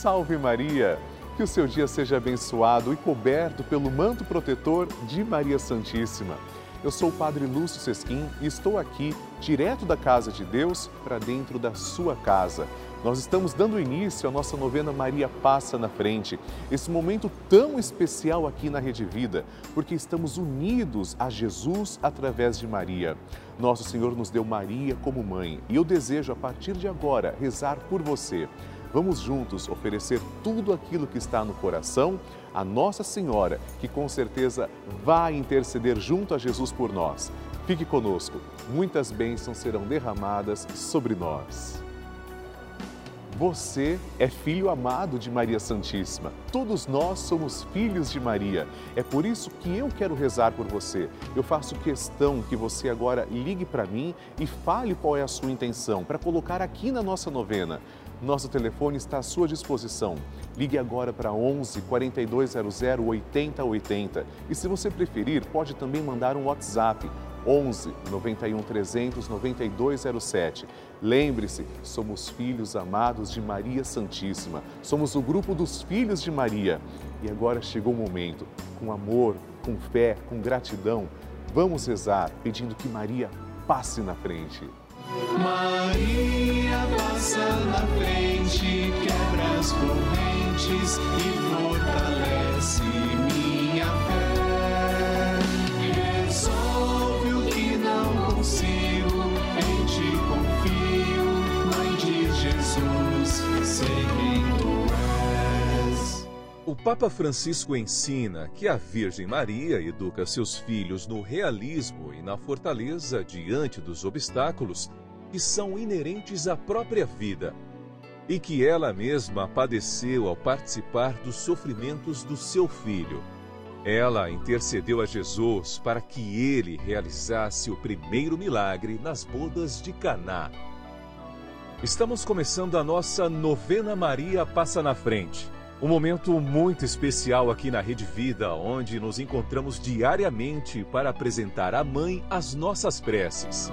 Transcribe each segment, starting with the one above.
Salve Maria! Que o seu dia seja abençoado e coberto pelo manto protetor de Maria Santíssima. Eu sou o Padre Lúcio Sesquim e estou aqui, direto da casa de Deus, para dentro da sua casa. Nós estamos dando início à nossa novena Maria Passa na Frente, esse momento tão especial aqui na Rede Vida, porque estamos unidos a Jesus através de Maria. Nosso Senhor nos deu Maria como mãe e eu desejo, a partir de agora, rezar por você. Vamos juntos oferecer tudo aquilo que está no coração a Nossa Senhora, que com certeza vai interceder junto a Jesus por nós. Fique conosco, muitas bênçãos serão derramadas sobre nós. Você é filho amado de Maria Santíssima. Todos nós somos filhos de Maria. É por isso que eu quero rezar por você. Eu faço questão que você agora ligue para mim e fale qual é a sua intenção para colocar aqui na nossa novena. Nosso telefone está à sua disposição. Ligue agora para 11 4200 8080 e se você preferir, pode também mandar um WhatsApp 11 91 300 9207. Lembre-se, somos filhos amados de Maria Santíssima. Somos o grupo dos filhos de Maria. E agora chegou o momento, com amor, com fé, com gratidão, vamos rezar pedindo que Maria passe na frente. Maria passa na frente, quebra as correntes e fortalece minha fé. Resolve o que não consigo, em ti confio, Mãe de Jesus, sei quem tu és. O Papa Francisco ensina que a Virgem Maria educa seus filhos no realismo e na fortaleza diante dos obstáculos que são inerentes à própria vida e que ela mesma padeceu ao participar dos sofrimentos do seu filho. Ela intercedeu a Jesus para que ele realizasse o primeiro milagre nas bodas de Caná. Estamos começando a nossa novena Maria Passa na Frente. Um momento muito especial aqui na Rede Vida, onde nos encontramos diariamente para apresentar à Mãe as nossas preces.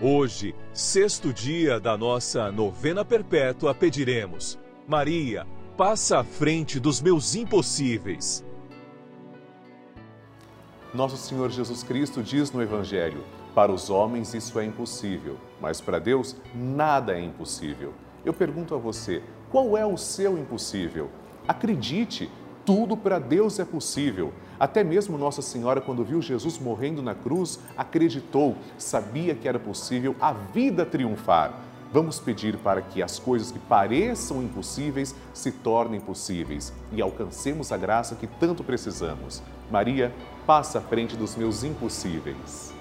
Hoje, sexto dia da nossa novena perpétua, pediremos: Maria, passa à frente dos meus impossíveis. Nosso Senhor Jesus Cristo diz no Evangelho: Para os homens isso é impossível, mas para Deus nada é impossível. Eu pergunto a você: qual é o seu impossível? Acredite, tudo para Deus é possível. Até mesmo Nossa Senhora, quando viu Jesus morrendo na cruz, acreditou, sabia que era possível a vida triunfar. Vamos pedir para que as coisas que pareçam impossíveis se tornem possíveis e alcancemos a graça que tanto precisamos. Maria, passa à frente dos meus impossíveis.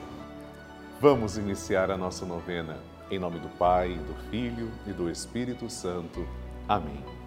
Vamos iniciar a nossa novena. Em nome do Pai, do Filho e do Espírito Santo. Amém.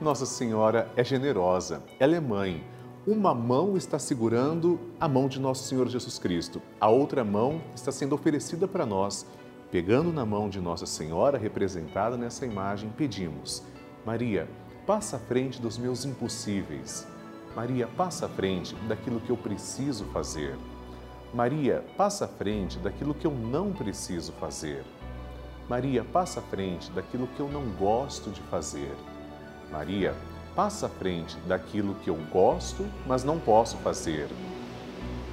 Nossa Senhora é generosa, ela é mãe. Uma mão está segurando a mão de Nosso Senhor Jesus Cristo, a outra mão está sendo oferecida para nós. Pegando na mão de Nossa Senhora, representada nessa imagem, pedimos: Maria, passa à frente dos meus impossíveis. Maria, passa à frente daquilo que eu preciso fazer. Maria, passa à frente daquilo que eu não preciso fazer. Maria, passa à frente daquilo que eu não gosto de fazer. Maria, passa à frente daquilo que eu gosto, mas não posso fazer.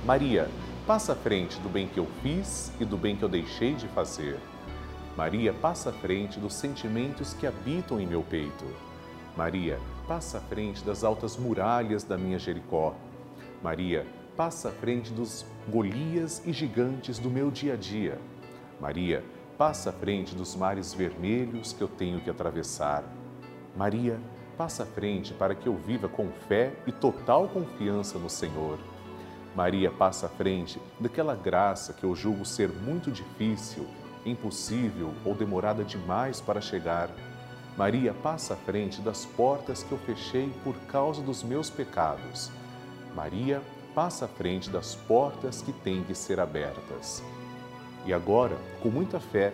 Maria, passa à frente do bem que eu fiz e do bem que eu deixei de fazer. Maria, passa à frente dos sentimentos que habitam em meu peito. Maria, passa à frente das altas muralhas da minha Jericó. Maria, passa à frente dos Golias e gigantes do meu dia a dia. Maria, passa à frente dos mares vermelhos que eu tenho que atravessar. Maria, passa à frente para que eu viva com fé e total confiança no Senhor. Maria passa à frente daquela graça que eu julgo ser muito difícil, impossível ou demorada demais para chegar. Maria passa à frente das portas que eu fechei por causa dos meus pecados. Maria passa à frente das portas que têm que ser abertas. E agora, com muita fé,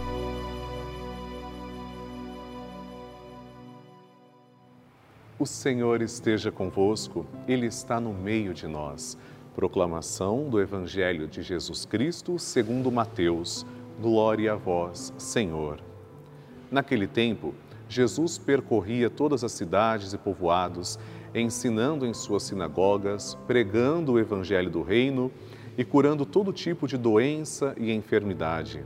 O Senhor esteja convosco, Ele está no meio de nós. Proclamação do Evangelho de Jesus Cristo segundo Mateus. Glória a vós, Senhor. Naquele tempo, Jesus percorria todas as cidades e povoados, ensinando em suas sinagogas, pregando o Evangelho do Reino e curando todo tipo de doença e enfermidade.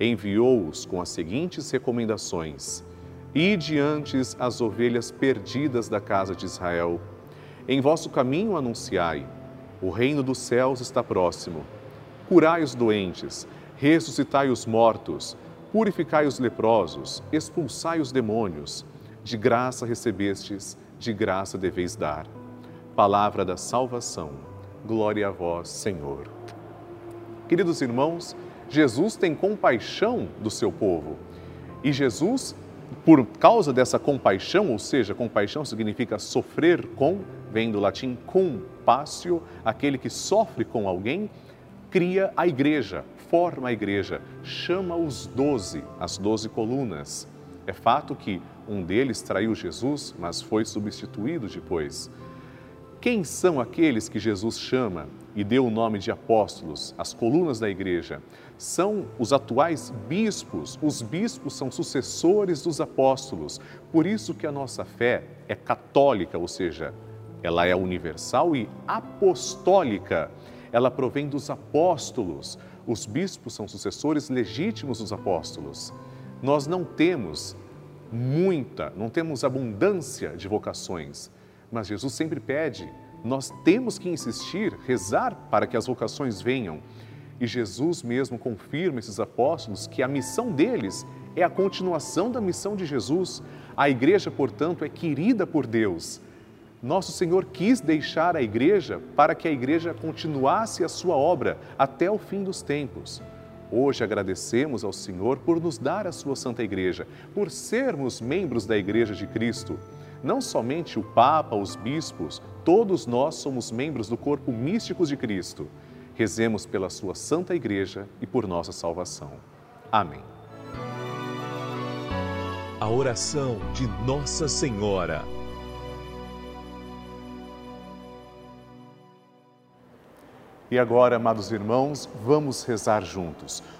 enviou-os com as seguintes recomendações: Ide antes as ovelhas perdidas da casa de Israel. Em vosso caminho anunciai: o reino dos céus está próximo. Curai os doentes, ressuscitai os mortos, purificai os leprosos, expulsai os demônios. De graça recebestes, de graça deveis dar. Palavra da salvação. Glória a vós, Senhor. Queridos irmãos, Jesus tem compaixão do seu povo. E Jesus, por causa dessa compaixão, ou seja, compaixão significa sofrer com, vem do latim compassio, aquele que sofre com alguém, cria a igreja, forma a igreja, chama os doze, as doze colunas. É fato que um deles traiu Jesus, mas foi substituído depois. Quem são aqueles que Jesus chama e deu o nome de apóstolos, as colunas da igreja? São os atuais bispos. Os bispos são sucessores dos apóstolos. Por isso que a nossa fé é católica, ou seja, ela é universal e apostólica. Ela provém dos apóstolos. Os bispos são sucessores legítimos dos apóstolos. Nós não temos muita, não temos abundância de vocações mas Jesus sempre pede, nós temos que insistir, rezar para que as vocações venham. E Jesus mesmo confirma esses apóstolos que a missão deles é a continuação da missão de Jesus. A igreja, portanto, é querida por Deus. Nosso Senhor quis deixar a igreja para que a igreja continuasse a sua obra até o fim dos tempos. Hoje agradecemos ao Senhor por nos dar a sua Santa Igreja, por sermos membros da Igreja de Cristo. Não somente o Papa, os bispos, todos nós somos membros do corpo místico de Cristo. Rezemos pela sua santa igreja e por nossa salvação. Amém. A oração de Nossa Senhora. E agora, amados irmãos, vamos rezar juntos.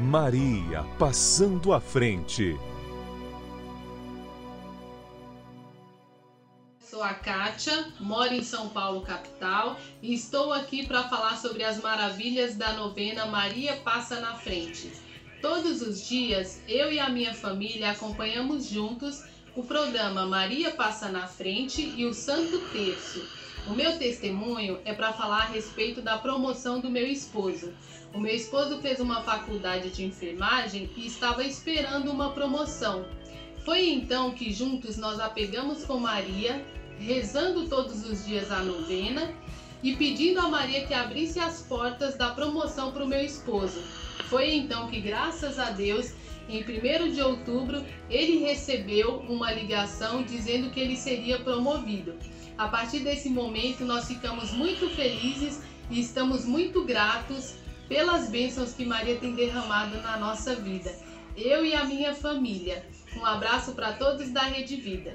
Maria passando à frente. sou a Kátia, moro em São Paulo, capital, e estou aqui para falar sobre as maravilhas da novena Maria Passa na Frente. Todos os dias, eu e a minha família acompanhamos juntos o programa Maria Passa na Frente e o Santo Terço. O meu testemunho é para falar a respeito da promoção do meu esposo. O meu esposo fez uma faculdade de enfermagem e estava esperando uma promoção. Foi então que juntos nós apegamos com Maria, rezando todos os dias a novena e pedindo a Maria que abrisse as portas da promoção para o meu esposo. Foi então que, graças a Deus, em 1 de outubro, ele recebeu uma ligação dizendo que ele seria promovido. A partir desse momento, nós ficamos muito felizes e estamos muito gratos pelas bênçãos que Maria tem derramado na nossa vida. Eu e a minha família. Um abraço para todos da Rede Vida.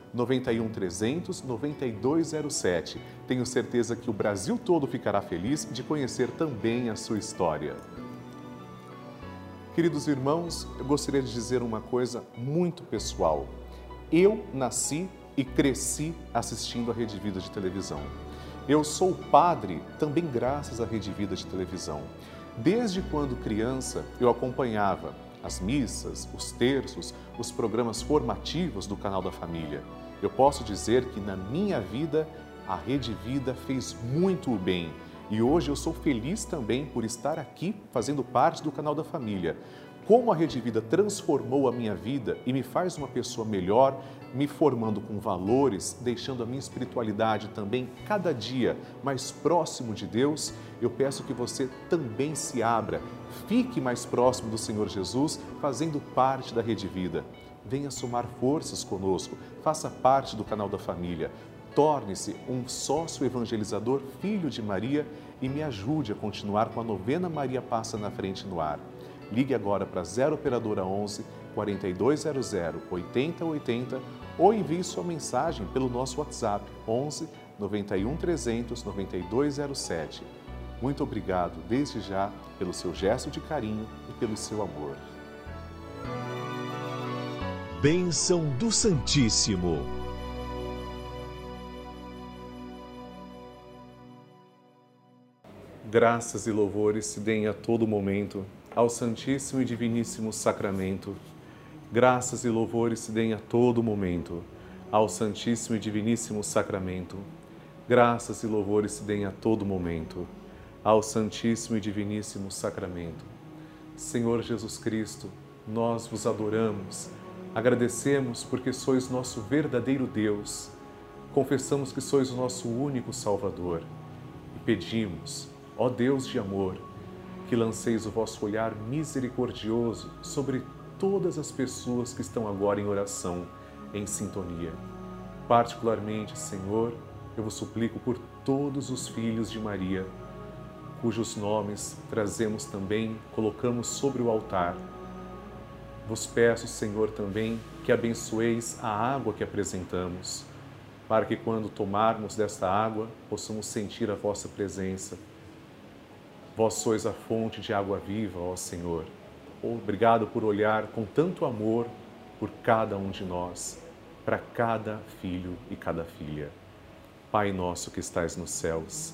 91 300 9207. Tenho certeza que o Brasil todo ficará feliz de conhecer também a sua história. Queridos irmãos, eu gostaria de dizer uma coisa muito pessoal. Eu nasci e cresci assistindo a Rede Vida de televisão. Eu sou padre também graças à Rede Vida de televisão. Desde quando criança, eu acompanhava as missas, os terços, os programas formativos do canal da família. Eu posso dizer que na minha vida a Rede Vida fez muito bem e hoje eu sou feliz também por estar aqui fazendo parte do canal da família. Como a Rede Vida transformou a minha vida e me faz uma pessoa melhor, me formando com valores, deixando a minha espiritualidade também cada dia mais próximo de Deus, eu peço que você também se abra, fique mais próximo do Senhor Jesus, fazendo parte da Rede Vida. Venha somar forças conosco, faça parte do canal da família, torne-se um sócio evangelizador, filho de Maria e me ajude a continuar com a novena Maria Passa na Frente no ar. Ligue agora para 0 Operadora 11 4200 8080 ou envie sua mensagem pelo nosso WhatsApp 11 91 300 9207. Muito obrigado desde já pelo seu gesto de carinho e pelo seu amor. Bênção do Santíssimo. Graças e louvores se deem a todo momento ao Santíssimo e Diviníssimo Sacramento. Graças e louvores se deem a todo momento ao Santíssimo e Diviníssimo Sacramento. Graças e louvores se deem a todo momento ao Santíssimo e Diviníssimo Sacramento. Senhor Jesus Cristo, nós vos adoramos, agradecemos porque sois nosso verdadeiro Deus, confessamos que sois o nosso único Salvador e pedimos, ó Deus de amor, que lanceis o vosso olhar misericordioso sobre todas as pessoas que estão agora em oração, em sintonia. Particularmente, Senhor, eu vos suplico por todos os filhos de Maria, cujos nomes trazemos também, colocamos sobre o altar. Vos peço, Senhor, também que abençoeis a água que apresentamos, para que quando tomarmos desta água possamos sentir a vossa presença Vós sois a fonte de água viva, ó Senhor. Obrigado por olhar com tanto amor por cada um de nós, para cada filho e cada filha. Pai nosso que estais nos céus,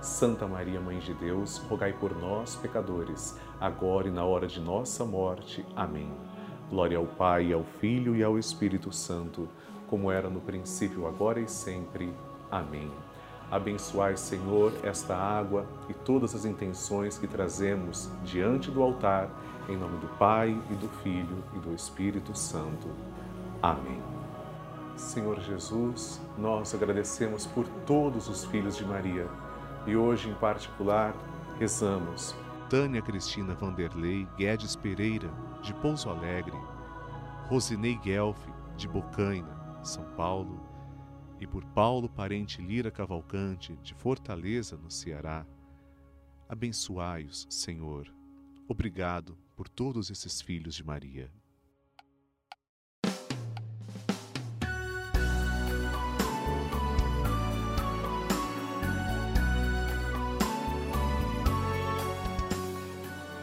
Santa Maria, Mãe de Deus, rogai por nós, pecadores, agora e na hora de nossa morte. Amém. Glória ao Pai, ao Filho e ao Espírito Santo, como era no princípio, agora e sempre. Amém. Abençoai, Senhor, esta água e todas as intenções que trazemos diante do altar, em nome do Pai e do Filho e do Espírito Santo. Amém. Senhor Jesus, nós agradecemos por todos os filhos de Maria e hoje, em particular, rezamos Tânia Cristina Vanderlei Guedes Pereira, de Pouso Alegre, Rosinei Guelf, de Bocaina, São Paulo, e por Paulo Parente Lira Cavalcante, de Fortaleza, no Ceará. Abençoai-os, Senhor. Obrigado por todos esses filhos de Maria.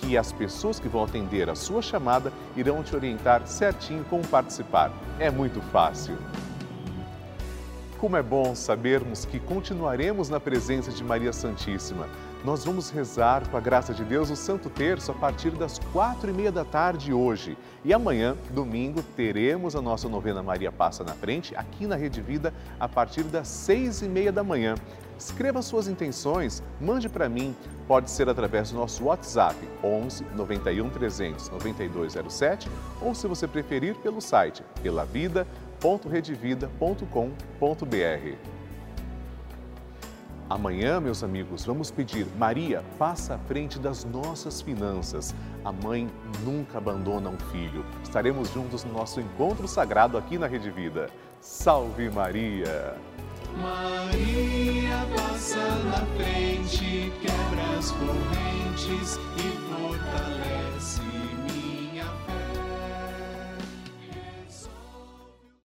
que as pessoas que vão atender a sua chamada irão te orientar certinho como participar. É muito fácil. Como é bom sabermos que continuaremos na presença de Maria Santíssima. Nós vamos rezar, com a graça de Deus, o Santo Terço a partir das quatro e meia da tarde hoje. E amanhã, domingo, teremos a nossa novena Maria Passa na Frente, aqui na Rede Vida, a partir das seis e meia da manhã. Escreva suas intenções, mande para mim. Pode ser através do nosso WhatsApp 11 91 300 9207 ou, se você preferir, pelo site pelavida.redevida.com.br. Amanhã, meus amigos, vamos pedir Maria, passa à frente das nossas finanças. A mãe nunca abandona um filho. Estaremos juntos no nosso encontro sagrado aqui na Rede Vida. Salve Maria! Maria passa na frente, quebra as correntes e